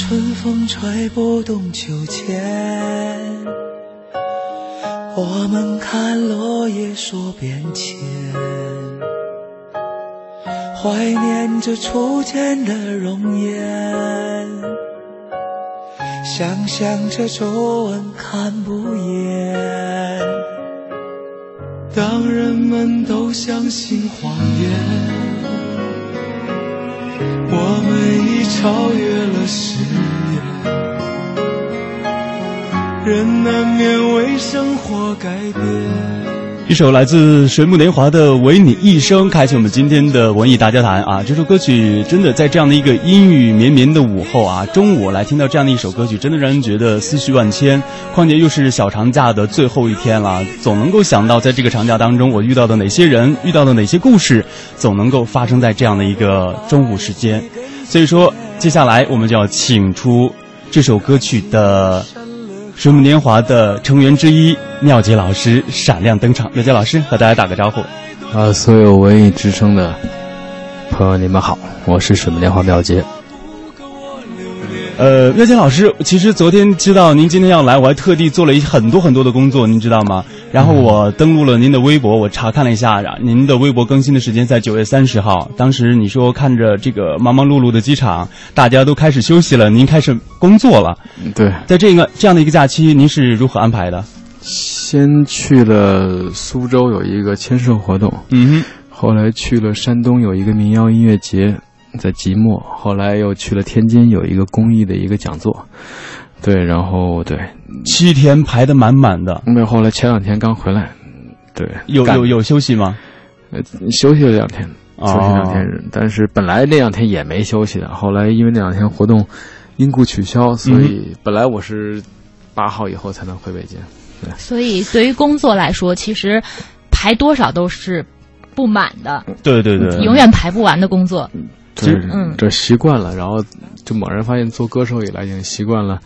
春风吹不动秋千，我们看落叶说变迁，怀念着初见的容颜，想象着皱纹看不厌。当人们都相信谎言，我们已超越了誓言，人难免为生活改变。一首来自水木年华的《唯你一生》，开启我们今天的文艺大家谈啊！这首歌曲真的在这样的一个阴雨绵绵的午后啊，中午来听到这样的一首歌曲，真的让人觉得思绪万千。况且又是小长假的最后一天了，总能够想到在这个长假当中，我遇到的哪些人，遇到的哪些故事，总能够发生在这样的一个中午时间。所以说，接下来我们就要请出这首歌曲的。水木年华的成员之一妙洁老师闪亮登场，妙洁老师和大家打个招呼。啊，所有文艺之声的朋友，你们好，我是水木年华妙洁。呃，妙杰老师，其实昨天知道您今天要来，我还特地做了一很多很多的工作，您知道吗？然后我登录了您的微博，我查看了一下，您的微博更新的时间在九月三十号。当时你说看着这个忙忙碌碌的机场，大家都开始休息了，您开始工作了。对，在这个这样的一个假期，您是如何安排的？先去了苏州有一个签售活动，嗯哼，后来去了山东有一个民谣音乐节。在即墨，后来又去了天津，有一个公益的一个讲座，对，然后对，七天排的满满的。没有，后来前两天刚回来，对，有有有休息吗？呃，休息了两天，休息两天，但是本来那两天也没休息的，后来因为那两天活动因故取消，所以本来我是八号以后才能回北京。对，所以对于工作来说，其实排多少都是不满的。对对对，永远排不完的工作。其实，嗯，这习惯了，然后就猛然发现，做歌手以来已经习惯了，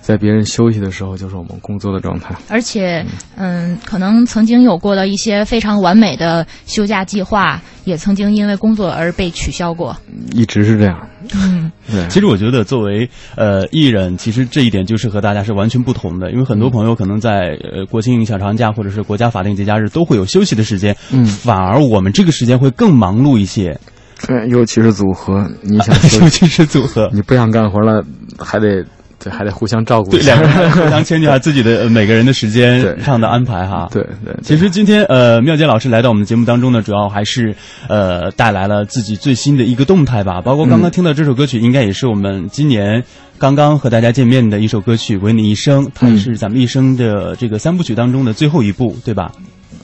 在别人休息的时候就是我们工作的状态。而且，嗯，可能曾经有过的一些非常完美的休假计划，也曾经因为工作而被取消过。一直是这样。嗯，对。其实我觉得，作为呃艺人，其实这一点就是和大家是完全不同的，因为很多朋友可能在呃国庆小长假或者是国家法定节假日都会有休息的时间，嗯，反而我们这个时间会更忙碌一些。对，尤其是组合，你想，尤其是组合，你不想干活了，还得，对，还得互相照顾，对，两个人互相迁就下自己的每个人的时间上的安排哈。对对。其实今天呃，妙杰老师来到我们的节目当中呢，主要还是呃带来了自己最新的一个动态吧，包括刚刚听到这首歌曲，应该也是我们今年刚刚和大家见面的一首歌曲《为你一生》，它也是咱们一生的这个三部曲当中的最后一部，对吧？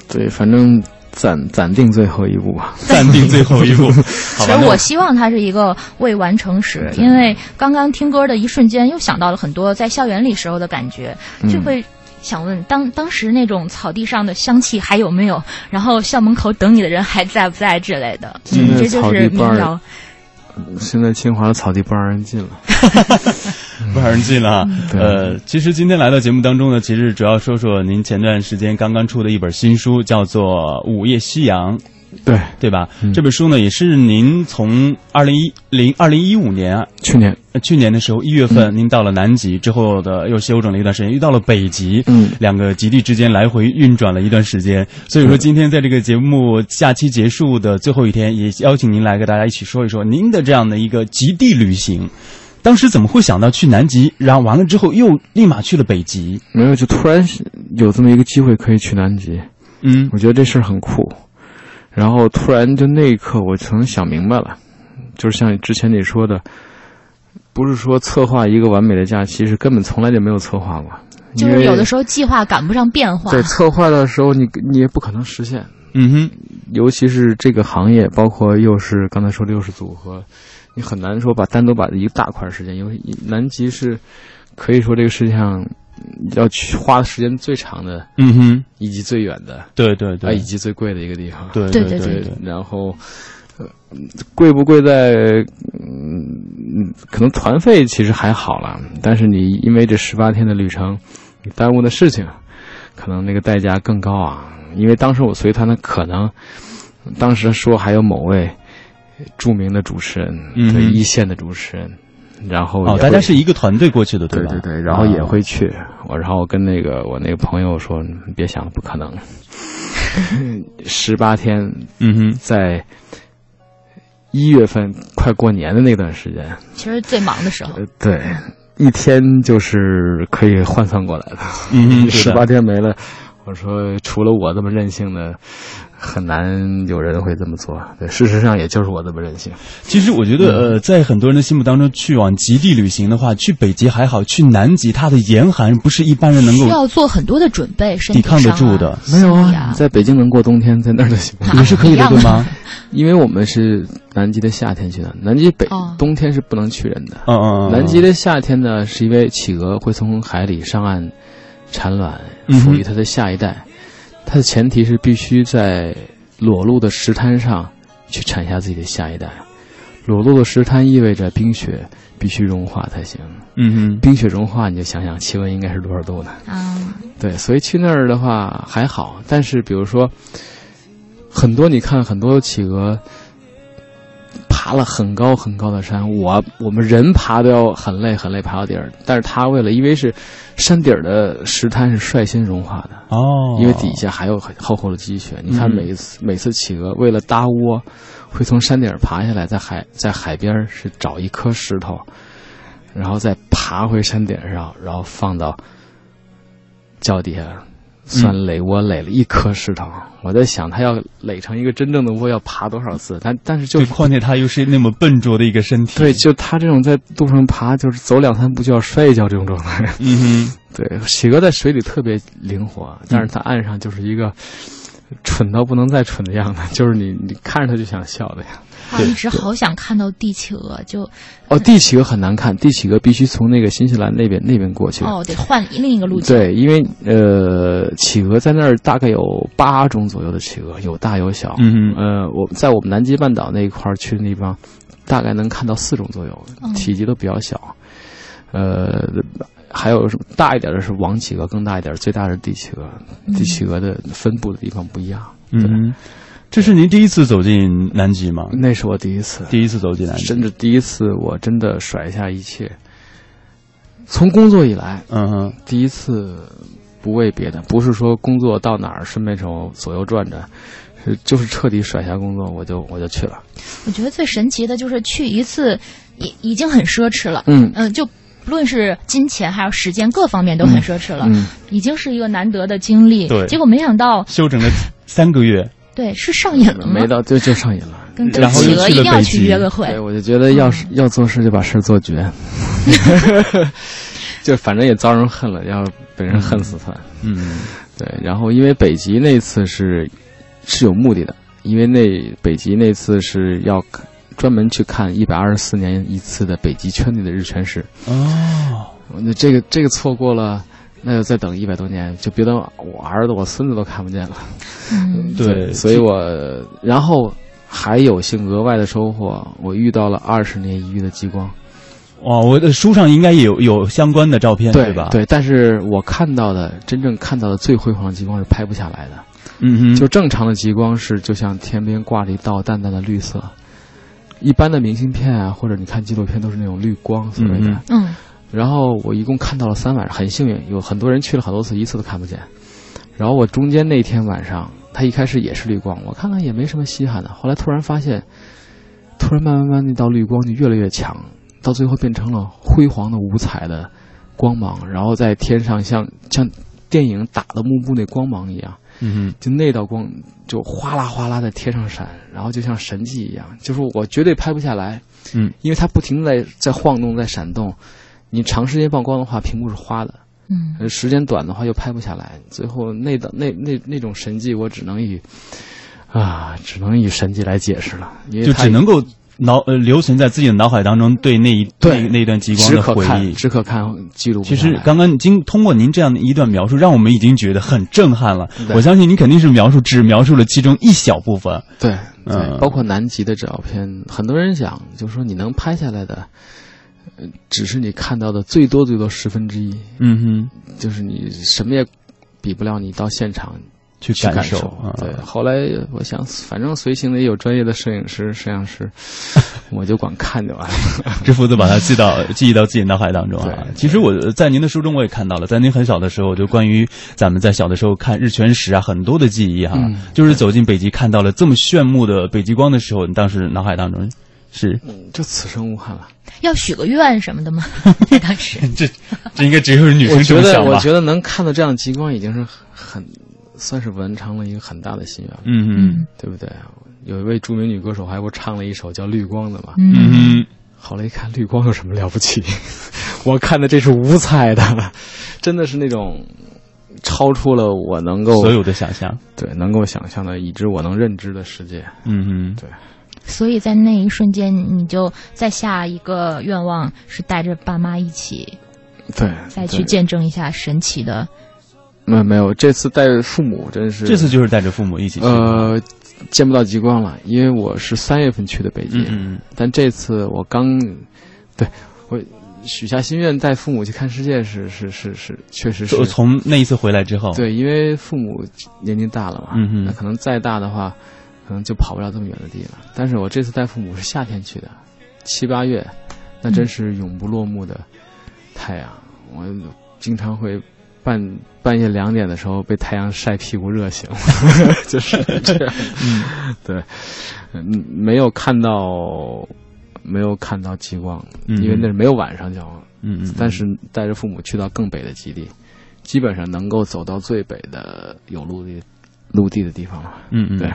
对，反正。暂暂定最后一步吧，暂定最后一步。其实我希望它是一个未完成时，因为刚刚听歌的一瞬间，又想到了很多在校园里时候的感觉，就会想问：当当时那种草地上的香气还有没有？然后校门口等你的人还在不在之类的？嗯，这就是民谣。现在清华的草地不让人进了，不让人进了。呃，其实今天来到节目当中呢，其实主要说说您前段时间刚刚出的一本新书，叫做《午夜夕阳》。对对吧？这本书呢，也是您从二零一零二零一五年去年去年的时候一月份，您到了南极之后的又休整了一段时间，又到了北极，嗯，两个极地之间来回运转了一段时间。所以说，今天在这个节目假期结束的最后一天，也邀请您来跟大家一起说一说您的这样的一个极地旅行。当时怎么会想到去南极，然后完了之后又立马去了北极？没有，就突然有这么一个机会可以去南极。嗯，我觉得这事儿很酷。然后突然就那一刻，我曾想明白了，就是像之前你说的，不是说策划一个完美的假期，是根本从来就没有策划过。就是有的时候计划赶不上变化。在策划的时候，你你也不可能实现。嗯哼，尤其是这个行业，包括又是刚才说的又是组合，你很难说把单独把一个大块时间，因为南极是可以说这个世界上。要去花的时间最长的，嗯哼，以及最远的，对对对，以及最贵的一个地方，对对对对。然后，呃，贵不贵在，嗯，可能团费其实还好了，但是你因为这十八天的旅程，你耽误的事情，可能那个代价更高啊。因为当时我随团的可能，当时说还有某位著名的主持人，对一线的主持人。然后哦，大家是一个团队过去的，对吧？对对对，然后也会去。我然后我跟那个我那个朋友说，别想了，不可能。十八天，嗯哼，在一月份快过年的那段时间，其实最忙的时候，对，一天就是可以换算过来的。嗯，十八天没了，我说除了我这么任性的。很难有人会这么做，对，事实上也就是我这么任性。其实我觉得，呃，在很多人的心目当中，去往极地旅行的话，去北极还好，去南极它的严寒不是一般人能够需要做很多的准备，抵抗得住的。没有啊，在北京能过冬天，在那儿就行，也是可以的，对吗？因为我们是南极的夏天去的，南极北冬天是不能去人的。嗯嗯。南极的夏天呢，是因为企鹅会从海里上岸产卵，抚育它的下一代。它的前提是必须在裸露的石滩上去产下自己的下一代。裸露的石滩意味着冰雪必须融化才行。嗯哼，冰雪融化，你就想想气温应该是多少度呢？啊，对，所以去那儿的话还好。但是比如说，很多你看很多企鹅。爬了很高很高的山，我我们人爬都要很累很累爬到底儿，但是他为了因为是山顶儿的石滩是率先融化的哦，因为底下还有很厚厚的积雪。你看每一次每次企鹅为了搭窝，会从山顶爬下来，在海在海边是找一颗石头，然后再爬回山顶上，然后放到脚底下。算垒窝垒了一颗石头，我在想他要垒成一个真正的窝要爬多少次？但但是就况且他又是那么笨拙的一个身体，对，就他这种在路上爬，就是走两三步就要摔一跤这种状态。嗯哼，对，企鹅在水里特别灵活，但是它岸上就是一个蠢到不能再蠢的样子，就是你你看着他就想笑的呀。啊，一直好想看到帝企鹅，就哦，帝企鹅很难看，帝企鹅必须从那个新西兰那边那边过去。哦，得换另一个路径。对，因为呃，企鹅在那儿大概有八种左右的企鹅，有大有小。嗯呃，我在我们南极半岛那一块儿去的地方，大概能看到四种左右，体积都比较小。呃，还有什么大一点的是王企鹅，更大一点，最大的是帝企鹅。帝企鹅的分布的地方不一样。嗯。这是您第一次走进南极吗？那是我第一次，第一次走进南极，甚至第一次我真的甩下一切。从工作以来，嗯哼，第一次不为别的，不是说工作到哪儿顺便手左右转转，是就是彻底甩下工作，我就我就去了。我觉得最神奇的就是去一次，已已经很奢侈了。嗯嗯，就不论是金钱还有时间各方面都很奢侈了，嗯，已经是一个难得的经历。对，结果没想到休整了三个月。对，是上瘾了吗？没到就就上瘾了，跟企鹅一定要去约个会。对，我就觉得要是要做事就把事做绝，就反正也遭人恨了，要被人恨死他。嗯，对。然后因为北极那次是是有目的的，因为那北极那次是要专门去看一百二十四年一次的北极圈内的日全食。哦，那这个这个错过了。那就再等一百多年，就别等我儿子、我孙子都看不见了。嗯，对，所以我然后还有幸额外的收获，我遇到了二十年一遇的极光。哦，我的书上应该有有相关的照片，对吧？对，但是我看到的真正看到的最辉煌的极光是拍不下来的。嗯哼，就正常的极光是就像天边挂着一道淡淡的绿色，一般的明信片啊，或者你看纪录片都是那种绿光所谓的。嗯。然后我一共看到了三晚上，很幸运，有很多人去了很多次，一次都看不见。然后我中间那天晚上，它一开始也是绿光，我看看也没什么稀罕的。后来突然发现，突然慢慢慢那道绿光就越来越强，到最后变成了辉煌的五彩的光芒，然后在天上像像电影打的幕布那光芒一样，嗯，就那道光就哗啦哗啦的贴上闪，然后就像神迹一样，就是我绝对拍不下来，嗯，因为它不停在在晃动，在闪动。你长时间曝光的话，屏幕是花的，嗯，时间短的话又拍不下来。最后那道那那那种神迹，我只能以啊，只能以神迹来解释了，就只能够脑呃留存在自己的脑海当中对那一对那一段极光的回忆，只可看记录。其实刚刚经通过您这样的一段描述，让我们已经觉得很震撼了。我相信您肯定是描述只描述了其中一小部分。对，嗯，包括南极的照片，很多人讲，就是说你能拍下来的。只是你看到的最多最多十分之一，嗯哼，就是你什么也比不了，你到现场去去感受。啊对，后来我想，反正随行的也有专业的摄影师、摄像师，我就光看就完了。这负责把它记到记忆到自己脑海当中啊。其实我在您的书中我也看到了，在您很小的时候，就关于咱们在小的时候看日全食啊，很多的记忆哈、嗯就是走进北极看到了这么炫目的北极光的时候，你当时脑海当中是就此生无憾了。要许个愿什么的吗？当时，这这应该只有女我觉得，生这么想吧我？觉得能看到这样的极光，已经是很算是完成了一个很大的心愿了，嗯嗯对不对？有一位著名女歌手还不唱了一首叫《绿光》的嘛？嗯，嗯后来一看，绿光有什么了不起？我看的这是五彩的，真的是那种超出了我能够所有的想象，对能够想象的，已知我能认知的世界。嗯嗯对所以在那一瞬间，你就再下一个愿望是带着爸妈一起对，再去见证一下神奇的。没没有，这次带父母真是这次就是带着父母一起去，呃见不到极光了，因为我是三月份去的北京，嗯嗯但这次我刚对我许下心愿带父母去看世界是是是是，确实是从从那一次回来之后，对，因为父母年纪大了嘛，嗯那可能再大的话，可能就跑不了这么远的地了。但是我这次带父母是夏天去的，七八月，那真是永不落幕的太阳。我经常会半半夜两点的时候被太阳晒屁股热醒，就是这样。嗯，对，嗯，没有看到，没有看到极光，嗯因为那是没有晚上叫。嗯嗯，但是带着父母去到更北的基地，基本上能够走到最北的有陆地陆地的地方了。嗯嗯对，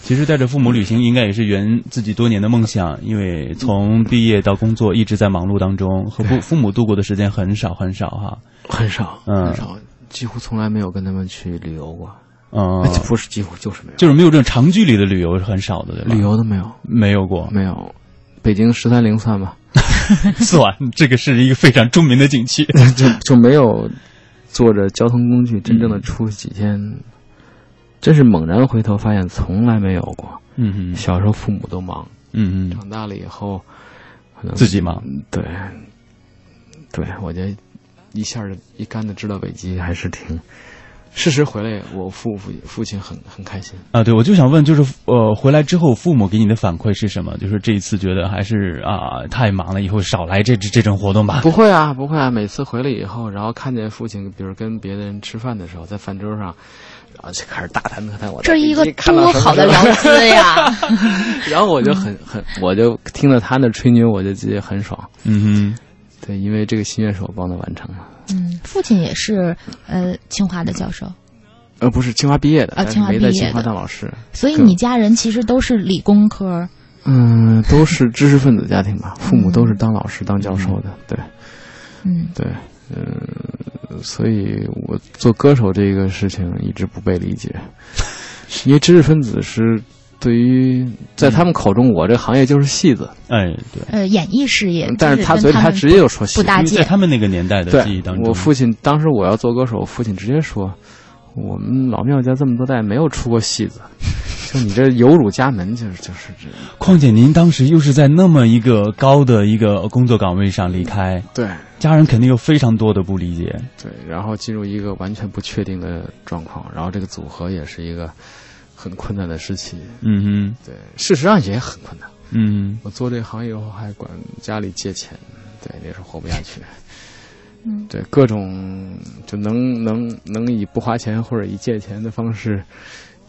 其实带着父母旅行，应该也是圆自己多年的梦想，因为从毕业到工作一直在忙碌当中，和父父母度过的时间很少很少哈。很少，嗯很少，几乎从来没有跟他们去旅游过。嗯，哎 不是几乎，就是没有，就是没有这种长距离的旅游是很少的，对吧？旅游都没有，没有过，没有。北京十三陵算吗，算这个是一个非常著名的景区。就就没有坐着交通工具真正的出去几天，真是猛然回头发现从来没有过。嗯嗯小时候父母都忙，嗯嗯，长大了以后，可能自己忙。对，对，我觉得一下儿一竿子知道北极还是挺。事实回来，我父父父亲很很开心。啊，对，我就想问，就是呃，回来之后父母给你的反馈是什么？就是这一次觉得还是啊、太忙了，以后少来这这这种活动吧。不会啊，不会啊！每次回来以后，然后看见父亲，比如跟别的人吃饭的时候，在饭桌上，然后就开始大谈特谈我在这一个多好的聊资呀！然后我就很很，我就听着他那吹牛，我就自己很爽。嗯对，因为这个心愿是我帮他完成的。嗯，父亲也是呃清华的教授，呃，不是清华毕业的，清华没在清华毕业的当老师。所以你家人其实都是理工科。嗯，都是知识分子家庭吧，父母都是当老师、当教授的。对嗯对，嗯，所以我做歌手这个事情一直不被理解，因为知识分子是对于在他们口中，我这行业就是戏子，哎，对，呃，演艺事业，但是他嘴里他直接就说戏不。搭因为在。他们那个年代的记忆当，中，我父亲当时我要做歌手，我父亲直接说，我们老庙家这么多代没有出过戏子，就你这有辱家门，就是就是这。况且您当时又是在那么一个高的一个工作岗位上离开，对家人肯定有非常多的不理解。对，然后进入一个完全不确定的状况，然后这个组合也是一个很困难的时期。嗯哼，对，事实上也很困难。嗯我做这行以后还管家里借钱，对，那时候活不下去。嗯，对，各种就能能能以不花钱或者以借钱的方式，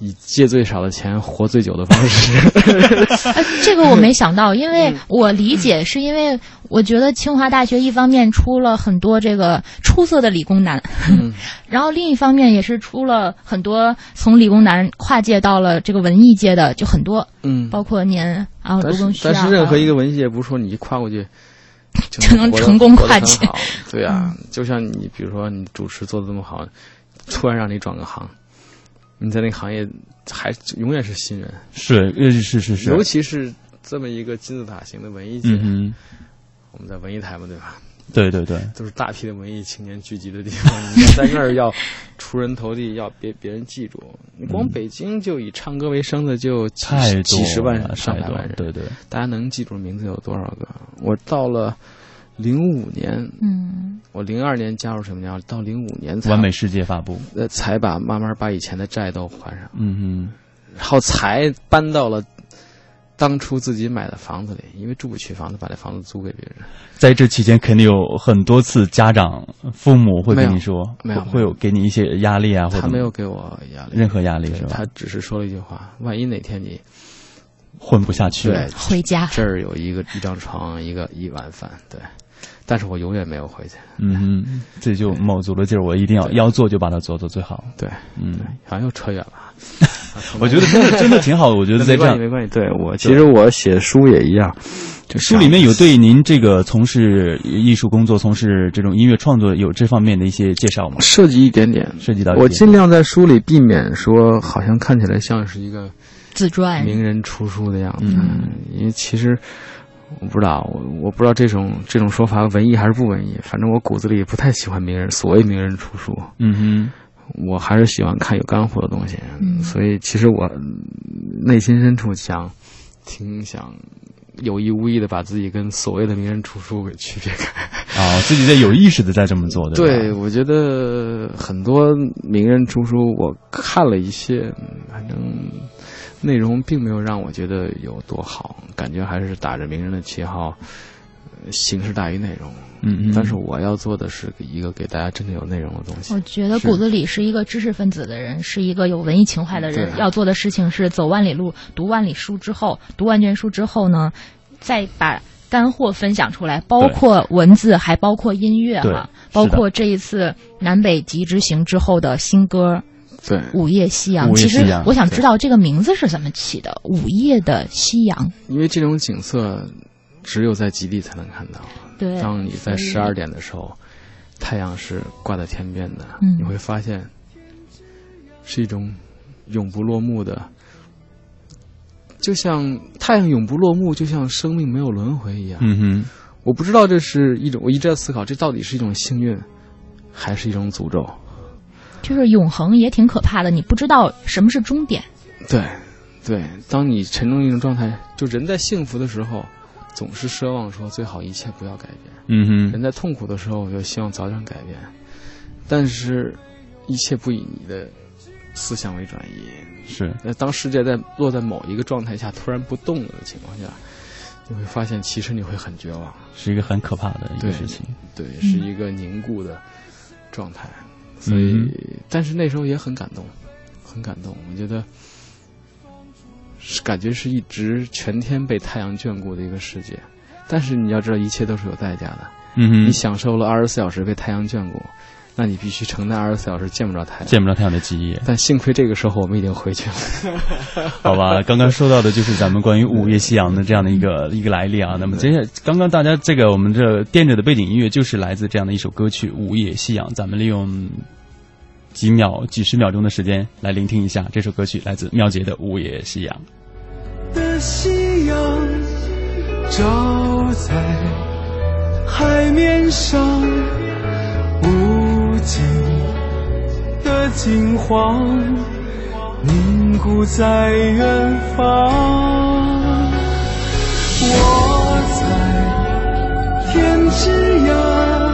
以借最少的钱活最久的方式。呃，这个我没想到，因嗯为我理解是因为我觉得清华大学一方面出了很多这个出色的理工男，嗯然后另一方面也是出了很多从理工男跨界到了这个文艺界的，就很多，嗯，包括您啊，但是卢庚戌啊，但是任何一个个文艺界不是说你一跨过去就 就能成功跨界对啊，就像你比如说你主持做的这么好，突然让你转个行，你在那个行业还永远是新人，是，呃，是是是，尤其是这么一个金字塔型的文艺界，嗯我们在文艺台嘛，对吧？对对对，都是大批的文艺青年聚集的地方，你在那儿要出人头地，要别别人记住。你光北京就以唱歌为生的就几十万上百万人，对对，大家能记住名字有多少个？我到了零五年，嗯，我零二年加入水木年华，到零五年才完美世界发布，呃才把慢慢把以前的债都还上，嗯哼，然后才搬到了当初自己买的房子里，因为住不起房子，把这房子租给别人。在这期间肯定有很多次家长、父母会跟你说，没有会会有给你一些压力啊，或者他没有给我压力，任何压力是吧？他只是说了一句话：万一哪天你混不下去了对。回家。这儿有一个一张床，一个一碗饭，对。但是我永远没有回去，嗯哼，这就卯足了劲儿，我一定要要做就把它做到最好。对，嗯，好像又扯远了。我觉得真的真的挺好的。我觉得在这样没关系，没关系。对我，其实我写书也一样，就书里面有对您这个从事艺术工作、从事这种音乐创作有这方面的一些介绍吗？涉及一点点，涉及到我尽量在书里避免说，好像看起来像是一个自传，名人出书的样子，嗯。因为其实我不知道，我我不知道这种这种说法文艺还是不文艺，反正我骨子里不太喜欢名人，所谓名人出书，嗯哼，我还是喜欢看有干货的东西，嗯。所以其实我嗯内心深处想，挺想有意无意的把自己跟所谓的名人出书给区别开。啊，自己在有意识的在这么做的。对，我觉得很多名人出书，我看了一些，嗯反正内容并没有让我觉得有多好，感觉还是打着名人的旗号，呃形式大于内容。嗯嗯。但是我要做的是一个给大家真正有内容的东西我。觉得骨子里是一个知识分子的人，是一个有文艺情怀的人。要做的事情是走万里路，读万里书之后，读万卷书之后呢，再把干货分享出来，包括文字，还包括音乐对哈，包括这一次南北极之行之后的新歌对，《午夜夕阳》。其实我想知道这个名字是怎么起的，《午夜的夕阳》。因为这种景色只有在极地才能看到。对，当你在十二点的时候，太阳是挂在天边的，嗯你会发现是一种永不落幕的，就像太阳永不落幕，就像生命没有轮回一样。嗯哼，我不知道这是一种，我一直在思考，这到底是一种幸运，还是一种诅咒？就是永恒也挺可怕的，你不知道什么是终点。对，对，当你沉重一种状态，就人在幸福的时候，总是奢望说最好一切不要改变。嗯哼，人在痛苦的时候，我就希望早点改变，但是，一切不以你的思想为转移。是，那当世界在落在某一个状态下突然不动了的情况下，你会发现，其实你会很绝望。是一个很可怕的一个事情。对，是一个凝固的状态。所以，嗯但是那时候也很感动，很感动。我觉得，是感觉是一直全天被太阳眷顾的一个世界。但是你要知道，一切都是有代价的。嗯，你享受了二十四小时被太阳眷顾，那你必须承担二十四小时见不着太阳。见不着太阳的记忆。但幸亏这个时候我们已经回去了。好吧，刚刚说到的就是咱们关于午夜夕阳的这样的一个一个来历啊。那么接下来，刚刚大家这个我们这垫着的背景音乐就是来自这样的一首歌曲《午夜夕阳》，咱们利用几秒、几十秒钟的时间来聆听一下这首歌曲，来自妙杰的《午夜夕阳》。的夕阳照在海面上，金黄，凝固在远方。我在天之涯。